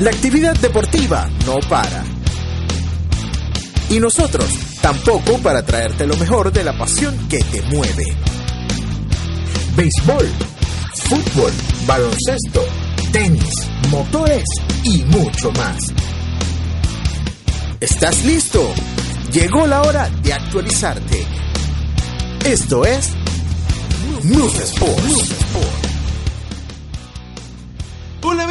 La actividad deportiva no para. Y nosotros tampoco para traerte lo mejor de la pasión que te mueve. Béisbol, fútbol, baloncesto, tenis, motores y mucho más. ¿Estás listo? Llegó la hora de actualizarte. Esto es News Sports.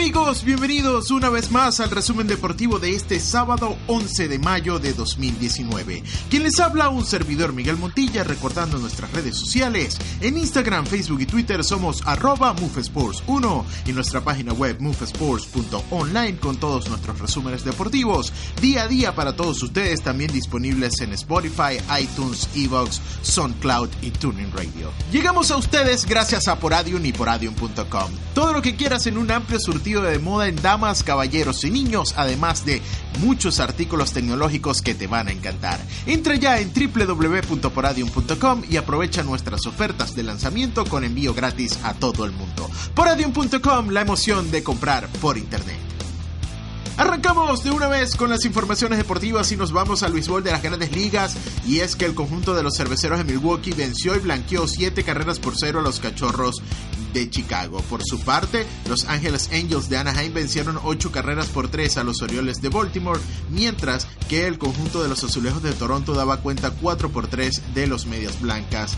Amigos, bienvenidos una vez más al resumen deportivo de este sábado 11 de mayo de 2019. Quien les habla, un servidor Miguel Montilla, recordando nuestras redes sociales. En Instagram, Facebook y Twitter somos arroba MufeSports1 y nuestra página web mufesports.online con todos nuestros resúmenes deportivos. Día a día para todos ustedes, también disponibles en Spotify, iTunes, Evox, SoundCloud y Tuning Radio. Llegamos a ustedes gracias a Poradium y poradium.com. Todo lo que quieras en un amplio surtido de moda en damas, caballeros y niños, además de muchos artículos tecnológicos que te van a encantar. Entra ya en www.poradium.com y aprovecha nuestras ofertas de lanzamiento con envío gratis a todo el mundo. Poradium.com, la emoción de comprar por internet. Arrancamos de una vez con las informaciones deportivas y nos vamos al béisbol de las grandes ligas. Y es que el conjunto de los cerveceros de Milwaukee venció y blanqueó 7 carreras por 0 a los cachorros de Chicago. Por su parte, los Angeles Angels de Anaheim vencieron 8 carreras por 3 a los Orioles de Baltimore, mientras que el conjunto de los Azulejos de Toronto daba cuenta 4 por 3 de los Medias Blancas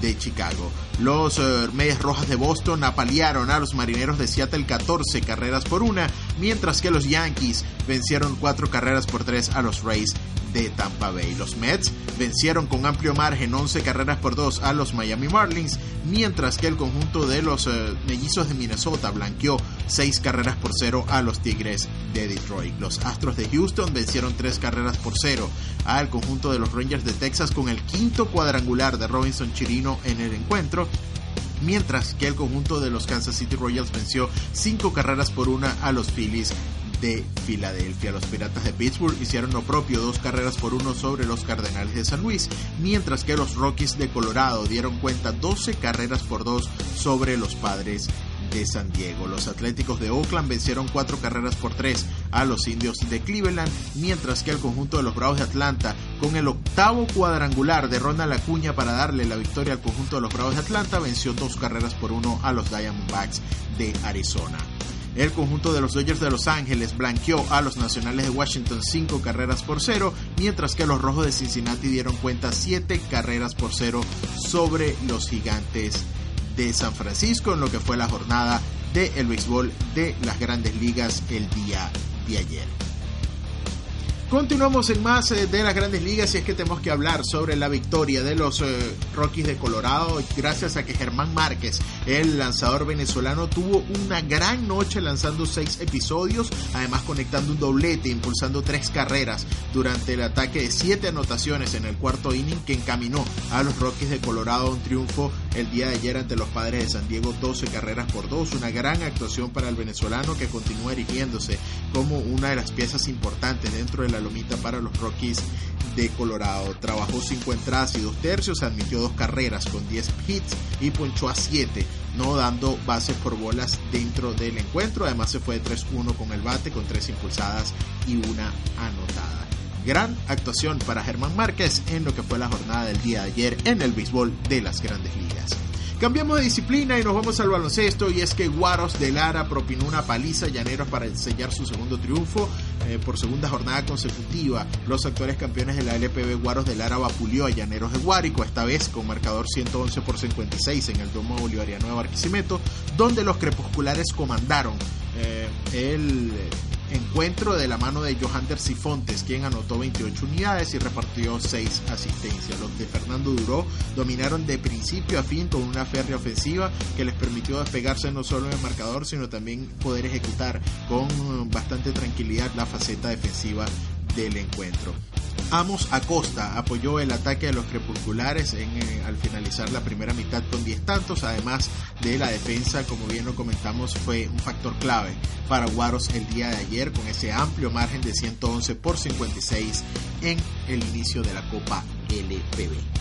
de Chicago. Los eh, Medias Rojas de Boston apalearon a los Marineros de Seattle 14 carreras por una, mientras que los Yankees vencieron 4 carreras por 3 a los Rays de Tampa Bay. Los Mets vencieron con amplio margen 11 carreras por 2 a los Miami Marlins, mientras que el conjunto de los eh, mellizos de Minnesota blanqueó 6 carreras por 0 a los Tigres de Detroit. Los Astros de Houston vencieron 3 carreras por 0 al conjunto de los Rangers de Texas con el quinto cuadrangular de Robinson En el encuentro mientras que el conjunto de los Kansas City Royals venció 5 carreras por una a los Phillies de Filadelfia. Los Piratas de Pittsburgh hicieron lo propio, dos carreras por uno sobre los Cardenales de San Luis, mientras que los Rockies de Colorado dieron cuenta 12 carreras por dos sobre los Padres de San Diego. Los Atléticos de Oakland vencieron cuatro carreras por tres a los Indios de Cleveland, mientras que el conjunto de los Bravos de Atlanta, con el octavo cuadrangular de Ronald Acuña para darle la victoria al conjunto de los Bravos de Atlanta, venció dos carreras por uno a los Diamondbacks de Arizona. El conjunto de los Dodgers de Los Ángeles blanqueó a los Nacionales de Washington 5 carreras por 0, mientras que los Rojos de Cincinnati dieron cuenta 7 carreras por 0 sobre los Gigantes de San Francisco en lo que fue la jornada del el béisbol de las grandes ligas el día de ayer. Continuamos en más eh, de las grandes ligas y es que tenemos que hablar sobre la victoria de los eh, Rockies de Colorado gracias a que Germán Márquez, el lanzador venezolano, tuvo una gran noche lanzando seis episodios, además conectando un doblete, impulsando tres carreras durante el ataque de siete anotaciones en el cuarto inning que encaminó a los Rockies de Colorado a un triunfo el día de ayer ante los Padres de San Diego, 12 carreras por dos, una gran actuación para el venezolano que continúa erigiéndose como una de las piezas importantes dentro de la lomita para los Rockies de Colorado. Trabajó 5 entradas y 2 tercios, admitió dos carreras con 10 hits y ponchó a 7, no dando bases por bolas dentro del encuentro. Además se fue de 3-1 con el bate, con 3 impulsadas y una anotada. Gran actuación para Germán Márquez en lo que fue la jornada del día de ayer en el béisbol de las grandes ligas. Cambiamos de disciplina y nos vamos al baloncesto y es que Guaros de Lara propinó una paliza a Llaneros para enseñar su segundo triunfo eh, por segunda jornada consecutiva. Los actuales campeones de la LPB Guaros de Lara vapuleó a Llaneros de Guárico, esta vez con marcador 111 por 56 en el Domo Bolivariano de Barquisimeto, donde los crepusculares comandaron eh, el encuentro de la mano de Johander Sifontes, quien anotó 28 unidades y repartió 6 asistencias. Los de Fernando Duró dominaron de principio a fin con una férrea ofensiva que les permitió despegarse no solo en el marcador, sino también poder ejecutar con bastante tranquilidad la faceta defensiva del encuentro. Amos Acosta apoyó el ataque de los crepusculares en, eh, al finalizar la primera mitad con 10 tantos, además de la defensa, como bien lo comentamos, fue un factor clave para Guaros el día de ayer con ese amplio margen de 111 por 56 en el inicio de la Copa LPB.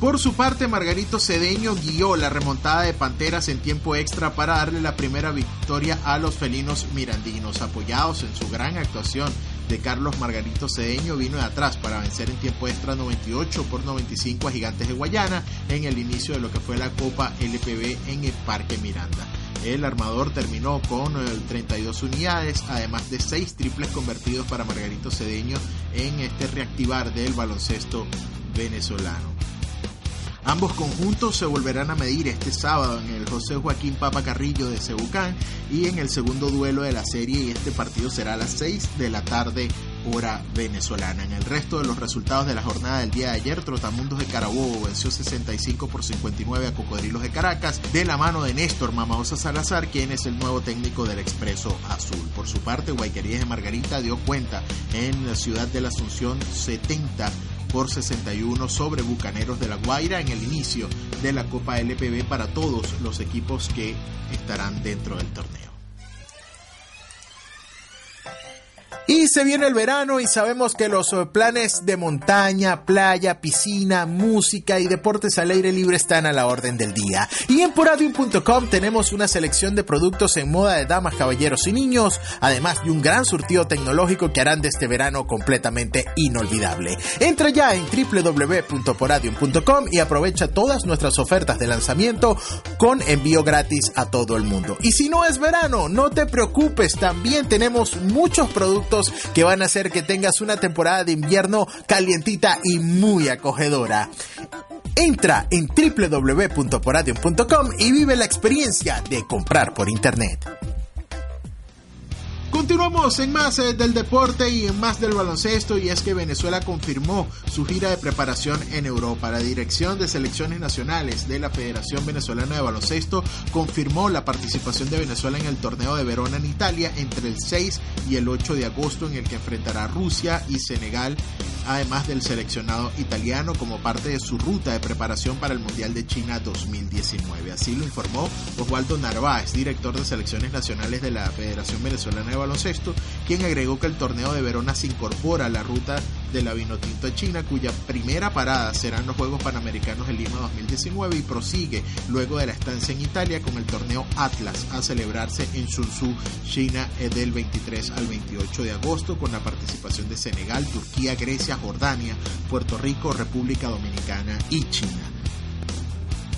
Por su parte, Margarito Cedeño guió la remontada de Panteras en tiempo extra para darle la primera victoria a los felinos mirandinos, apoyados en su gran actuación de Carlos Margarito Cedeño vino de atrás para vencer en tiempo extra 98 por 95 a Gigantes de Guayana en el inicio de lo que fue la Copa LPB en el Parque Miranda. El armador terminó con 32 eh, unidades, además de 6 triples convertidos para Margarito Cedeño en este reactivar del baloncesto venezolano. Ambos conjuntos se volverán a medir este sábado en el José Joaquín Papa Carrillo de Cebucán y en el segundo duelo de la serie y este partido será a las 6 de la tarde hora venezolana. En el resto de los resultados de la jornada del día de ayer, Trotamundos de Carabobo venció 65 por 59 a Cocodrilos de Caracas de la mano de Néstor Mamaosa Salazar, quien es el nuevo técnico del Expreso Azul. Por su parte, Guayquerías de Margarita dio cuenta en la ciudad de la Asunción 70 por 61 sobre Bucaneros de la Guaira en el inicio de la Copa LPB para todos los equipos que estarán dentro del torneo. Y se viene el verano y sabemos que los eh, planes de montaña, playa, piscina, música y deportes al aire libre están a la orden del día. Y en poradium.com tenemos una selección de productos en moda de damas, caballeros y niños, además de un gran surtido tecnológico que harán de este verano completamente inolvidable. Entra ya en www.poradium.com y aprovecha todas nuestras ofertas de lanzamiento con envío gratis a todo el mundo. Y si no es verano, no te preocupes, también tenemos muchos productos que van a hacer que tengas una temporada de invierno calientita y muy acogedora. Entra en www.poradium.com y vive la experiencia de comprar por internet. Continuamos en más eh, del deporte y en más del baloncesto y es que Venezuela confirmó su gira de preparación en Europa. La Dirección de Selecciones Nacionales de la Federación Venezolana de Baloncesto confirmó la participación de Venezuela en el torneo de Verona en Italia entre el 6 y el 8 de agosto en el que enfrentará Rusia y Senegal además del seleccionado italiano como parte de su ruta de preparación para el Mundial de China 2019. Así lo informó Osvaldo Narváez, director de selecciones nacionales de la Federación Venezolana de Baloncesto, quien agregó que el torneo de Verona se incorpora a la ruta de la Vinotinto China, cuya primera parada serán los Juegos Panamericanos de Lima 2019 y prosigue luego de la estancia en Italia con el torneo Atlas a celebrarse en Shunsu, China, del 23 al 28 de agosto con la participación de Senegal, Turquía, Grecia, Jordania, Puerto Rico, República Dominicana y China.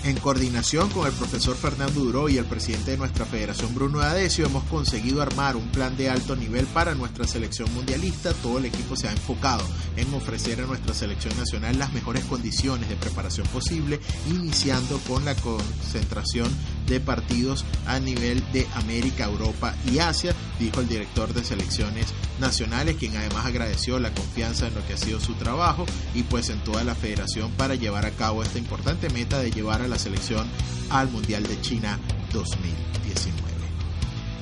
En coordinación con el profesor Fernando Duró y el presidente de nuestra federación Bruno Adesio hemos conseguido armar un plan de alto nivel para nuestra selección mundialista. Todo el equipo se ha enfocado en ofrecer a nuestra selección nacional las mejores condiciones de preparación posible, iniciando con la concentración de partidos a nivel de América, Europa y Asia, dijo el director de selecciones nacionales, quien además agradeció la confianza en lo que ha sido su trabajo y pues en toda la federación para llevar a cabo esta importante meta de llevar a la selección al Mundial de China 2019.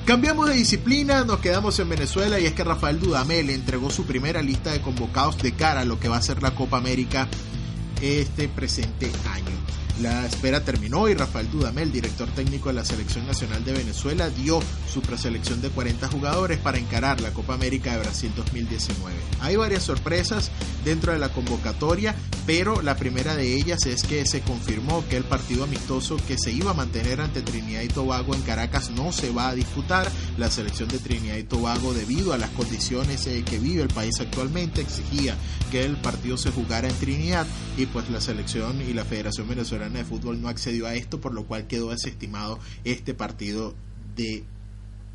Cambiamos de disciplina, nos quedamos en Venezuela y es que Rafael Dudamel entregó su primera lista de convocados de cara a lo que va a ser la Copa América este presente año. La espera terminó y Rafael Dudamel, director técnico de la Selección Nacional de Venezuela, dio su preselección de 40 jugadores para encarar la Copa América de Brasil 2019. Hay varias sorpresas dentro de la convocatoria, pero la primera de ellas es que se confirmó que el partido amistoso que se iba a mantener ante Trinidad y Tobago en Caracas no se va a disputar. La selección de Trinidad y Tobago, debido a las condiciones eh, que vive el país actualmente, exigía que el partido se jugara en Trinidad y pues la selección y la Federación Venezolana de Fútbol no accedió a esto, por lo cual quedó desestimado este partido de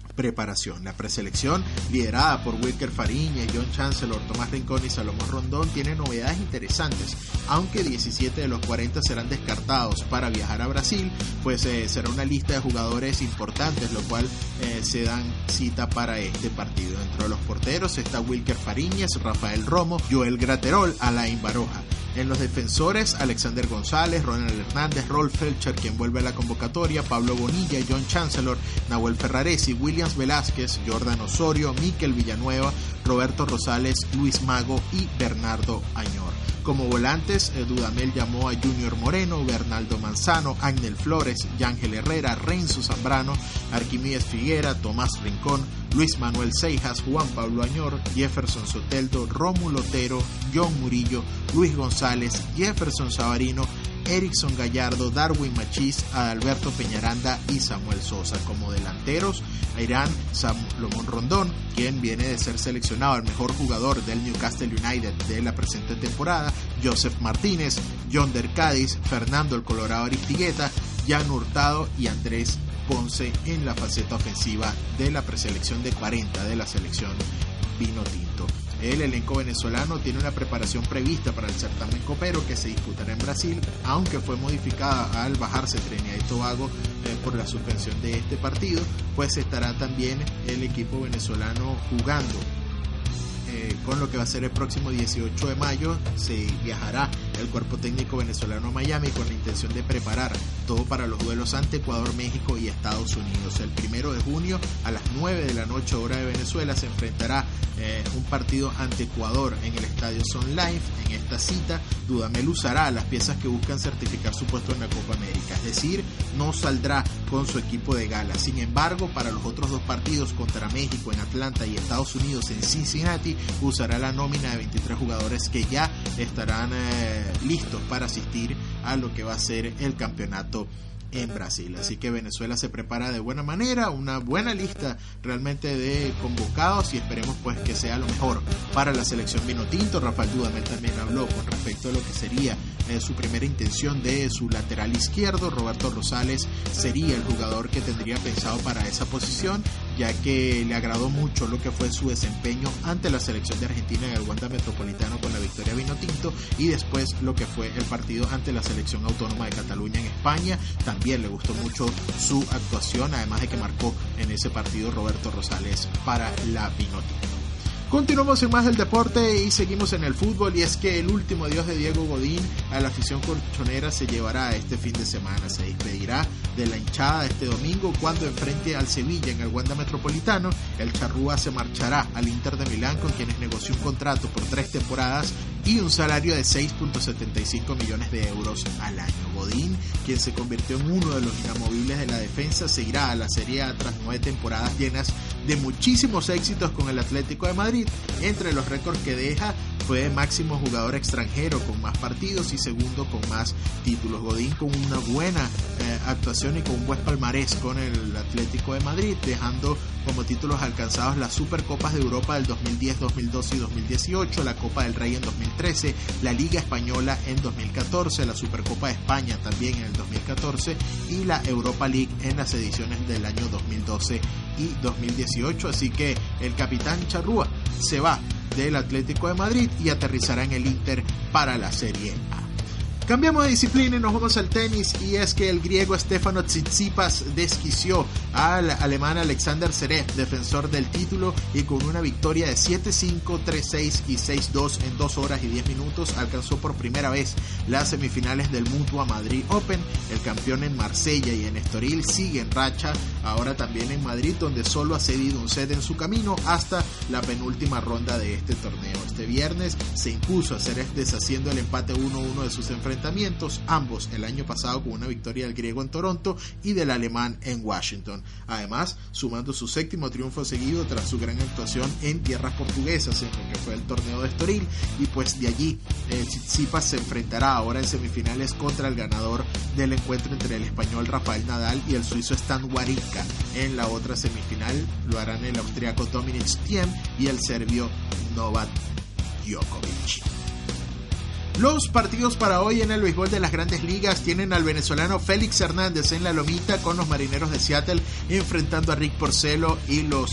preparación. La preselección, liderada por Wilker Fariña, John Chancellor, Tomás Rincón y Salomón Rondón, tiene novedades interesantes. Aunque 17 de los 40 serán descartados para viajar a Brasil, pues eh, será una lista de jugadores importantes, lo cual eh, se dan cita para este partido. Dentro de los porteros está Wilker Fariñas, Rafael Romo, Joel Graterol, Alain Baroja. En los defensores, Alexander González, Ronald Hernández, Rolf Felcher, quien vuelve a la convocatoria, Pablo Bonilla, John Chancellor, Nahuel Ferraresi, Williams Velázquez, Jordan Osorio, Miquel Villanueva, Roberto Rosales, Luis Mago y Bernardo Añor. Como volantes, Dudamel llamó a Junior Moreno, Bernaldo Manzano, Ángel Flores, Yángel Herrera, Renzo Zambrano, Arquimídez Figuera, Tomás Rincón, Luis Manuel Seijas, Juan Pablo Añor, Jefferson Soteldo, Rómulo Otero, John Murillo, Luis González, Jefferson Sabarino, Erickson Gallardo, Darwin Machís, Adalberto Peñaranda y Samuel Sosa. Como delanteros, irán Salomón Rondón, quien viene de ser seleccionado el mejor jugador del Newcastle United de la presente temporada, Joseph Martínez, John Der Cádiz, Fernando el Colorado Aristigueta, Jan Hurtado y Andrés Ponce en la faceta ofensiva de la preselección de 40 de la selección Vino Tinto. El elenco venezolano tiene una preparación prevista para el certamen copero que se disputará en Brasil, aunque fue modificada al bajarse Trinidad y Tobago eh, por la suspensión de este partido, pues estará también el equipo venezolano jugando eh, con lo que va a ser el próximo 18 de mayo, se viajará el cuerpo técnico venezolano a Miami con la intención de preparar todo para los duelos ante Ecuador, México y Estados Unidos. El primero de junio a las 9 de la noche hora de Venezuela se enfrentará eh, un partido ante Ecuador en el estadio Sun Life. En esta cita, Dudamel usará las piezas que buscan certificar su puesto en la Copa América, es decir, no saldrá con su equipo de gala. Sin embargo, para los otros dos partidos contra México en Atlanta y Estados Unidos en Cincinnati, usará la nómina de 23 jugadores que ya estarán eh, listos para asistir a lo que va a ser el campeonato en Brasil. Así que Venezuela se prepara de buena manera, una buena lista realmente de convocados y esperemos pues que sea lo mejor para la selección vino tinto. Rafael Dudamel también habló con respecto a lo que sería su primera intención de su lateral izquierdo. Roberto Rosales sería el jugador que tendría pensado para esa posición, ya que le agradó mucho lo que fue su desempeño ante la selección de Argentina en el Wanda Metropolitano con la victoria vino tinto y después lo que fue el partido ante la selección autónoma de Cataluña en España. También le gustó mucho su actuación, además de que marcó en ese partido Roberto Rosales para la vino tinto. Continuamos en más del deporte y seguimos en el fútbol y es que el último adiós de Diego Godín a la afición colchonera se llevará este fin de semana. Se despedirá de la hinchada este domingo cuando enfrente al Sevilla en el Wanda Metropolitano. El Charrúa se marchará al Inter de Milán con quienes negoció un contrato por tres temporadas y un salario de 6.75 millones de euros al año. Godín, quien se convirtió en uno de los inamovibles de la defensa, se irá a la Serie A tras nueve temporadas llenas de muchísimos éxitos con el Atlético de Madrid. Entre los récords que deja fue máximo jugador extranjero con más partidos y segundo con más títulos. Godín con una buena eh, actuación y con un buen palmarés con el Atlético de Madrid, dejando como títulos alcanzados las Supercopas de Europa del 2010, 2012 y 2018, la Copa del Rey en 2013, la Liga Española en 2014, la Supercopa de España también en el 2014 y la Europa League en las ediciones del año 2012 y 2018. Así que el capitán Charrúa se va del Atlético de Madrid y aterrizará en el Inter para la Serie A. Cambiamos de disciplina y nos vamos al tenis y es que el griego Stefano Tsitsipas desquició al alemán Alexander Zverev, defensor del título y con una victoria de 7-5, 3-6 y 6-2 en 2 horas y 10 minutos alcanzó por primera vez las semifinales del Mutua Madrid Open. El campeón en Marsella y en Estoril sigue en racha, ahora también en Madrid donde solo ha cedido un set en su camino hasta la penúltima ronda de este torneo. Este viernes se impuso a Zverev deshaciendo el empate 1-1 de sus enfrentamientos ambos el año pasado con una victoria del griego en Toronto y del alemán en Washington. Además, sumando su séptimo triunfo seguido tras su gran actuación en tierras portuguesas en lo que fue el torneo de Estoril y pues de allí Tsitsipas se enfrentará ahora en semifinales contra el ganador del encuentro entre el español Rafael Nadal y el suizo Stan Wawrinka. En la otra semifinal lo harán el austriaco Dominic Thiem y el serbio Novak Djokovic. Los partidos para hoy en el béisbol de las grandes ligas tienen al venezolano Félix Hernández en la lomita con los marineros de Seattle enfrentando a Rick Porcelo y los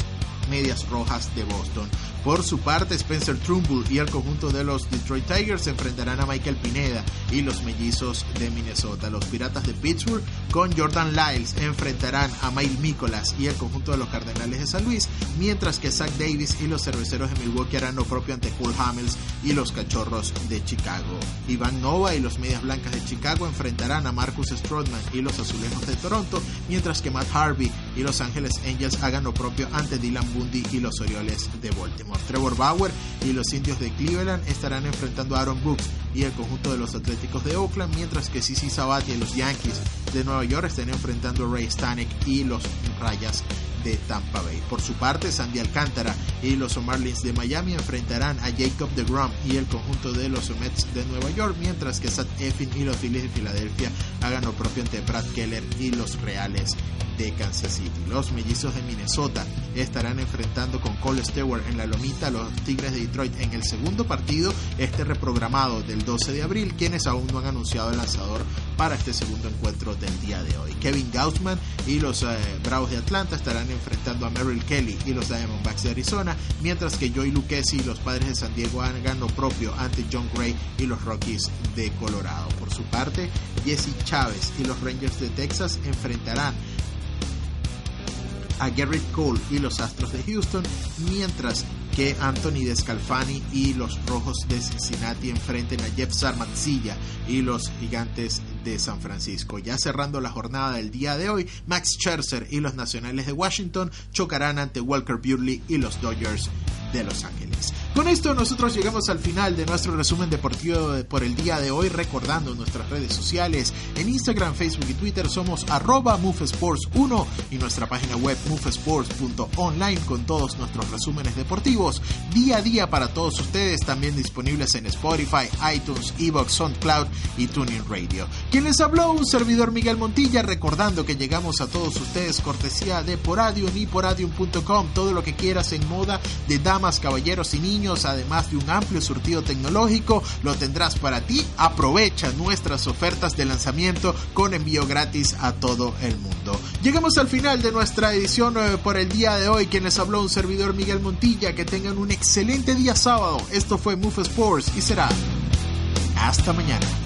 Medias Rojas de Boston. Por su parte, Spencer Trumbull y el conjunto de los Detroit Tigers enfrentarán a Michael Pineda y los mellizos de Minnesota. Los Piratas de Pittsburgh con Jordan Lyles enfrentarán a Mike Nicholas y el conjunto de los Cardenales de San Luis, mientras que Zach Davis y los Cerveceros de Milwaukee harán lo propio ante Cole Hamels y los Cachorros de Chicago. Iván Nova y los Medias Blancas de Chicago enfrentarán a Marcus Stroman y los Azulejos de Toronto, mientras que Matt Harvey y los Ángeles Angels hagan lo propio ante Dylan Bundy y los Orioles de Baltimore. Trevor Bauer y los indios de Cleveland estarán enfrentando a Aaron Brooks y el conjunto de los Atléticos de Oakland, mientras que Sisi Sabatia y los Yankees de Nueva York están enfrentando a Ray Stanek y los Rayas de Tampa Bay. Por su parte, Sandy Alcántara y los Marlins de Miami enfrentarán a Jacob de Grom y el conjunto de los Mets de Nueva York, mientras que Sat Effin y los Phillies de Filadelfia hagan lo propio ante Brad Keller y los Reales de Kansas City. Los mellizos de Minnesota estarán enfrentando con Cole Stewart en la lomita a los Tigres de Detroit en el segundo partido, este reprogramado del 12 de abril, quienes aún no han anunciado el lanzador para este segundo encuentro del día de hoy. Kevin Gaussman y los eh, Bravos de Atlanta estarán enfrentando a Merrill Kelly y los Diamondbacks de Arizona, mientras que Joey Lucchesi y los Padres de San Diego hagan lo propio ante John Gray y los Rockies de Colorado. Por su parte, Jesse Chávez y los Rangers de Texas enfrentarán a Garrett Cole y los Astros de Houston, mientras que Anthony Descalfani y los Rojos de Cincinnati enfrenten a Jeff Sarmatzilla y los Gigantes de San Francisco. Ya cerrando la jornada del día de hoy, Max Scherzer y los Nacionales de Washington chocarán ante Walker Buehler y los Dodgers de Los Ángeles. Con esto nosotros llegamos al final de nuestro resumen deportivo por el día de hoy, recordando nuestras redes sociales. En Instagram, Facebook y Twitter somos arroba 1 y nuestra página web movesports.online con todos nuestros resúmenes deportivos día a día para todos ustedes, también disponibles en Spotify, iTunes, Evox, SoundCloud y Tuning Radio. Quien les habló, un servidor Miguel Montilla, recordando que llegamos a todos ustedes cortesía de Poradium y poradium.com, todo lo que quieras en moda de dama caballeros y niños, además de un amplio surtido tecnológico, lo tendrás para ti. Aprovecha nuestras ofertas de lanzamiento con envío gratis a todo el mundo. Llegamos al final de nuestra edición eh, por el día de hoy. Quien les habló un servidor Miguel Montilla. Que tengan un excelente día sábado. Esto fue Move Sports y será hasta mañana.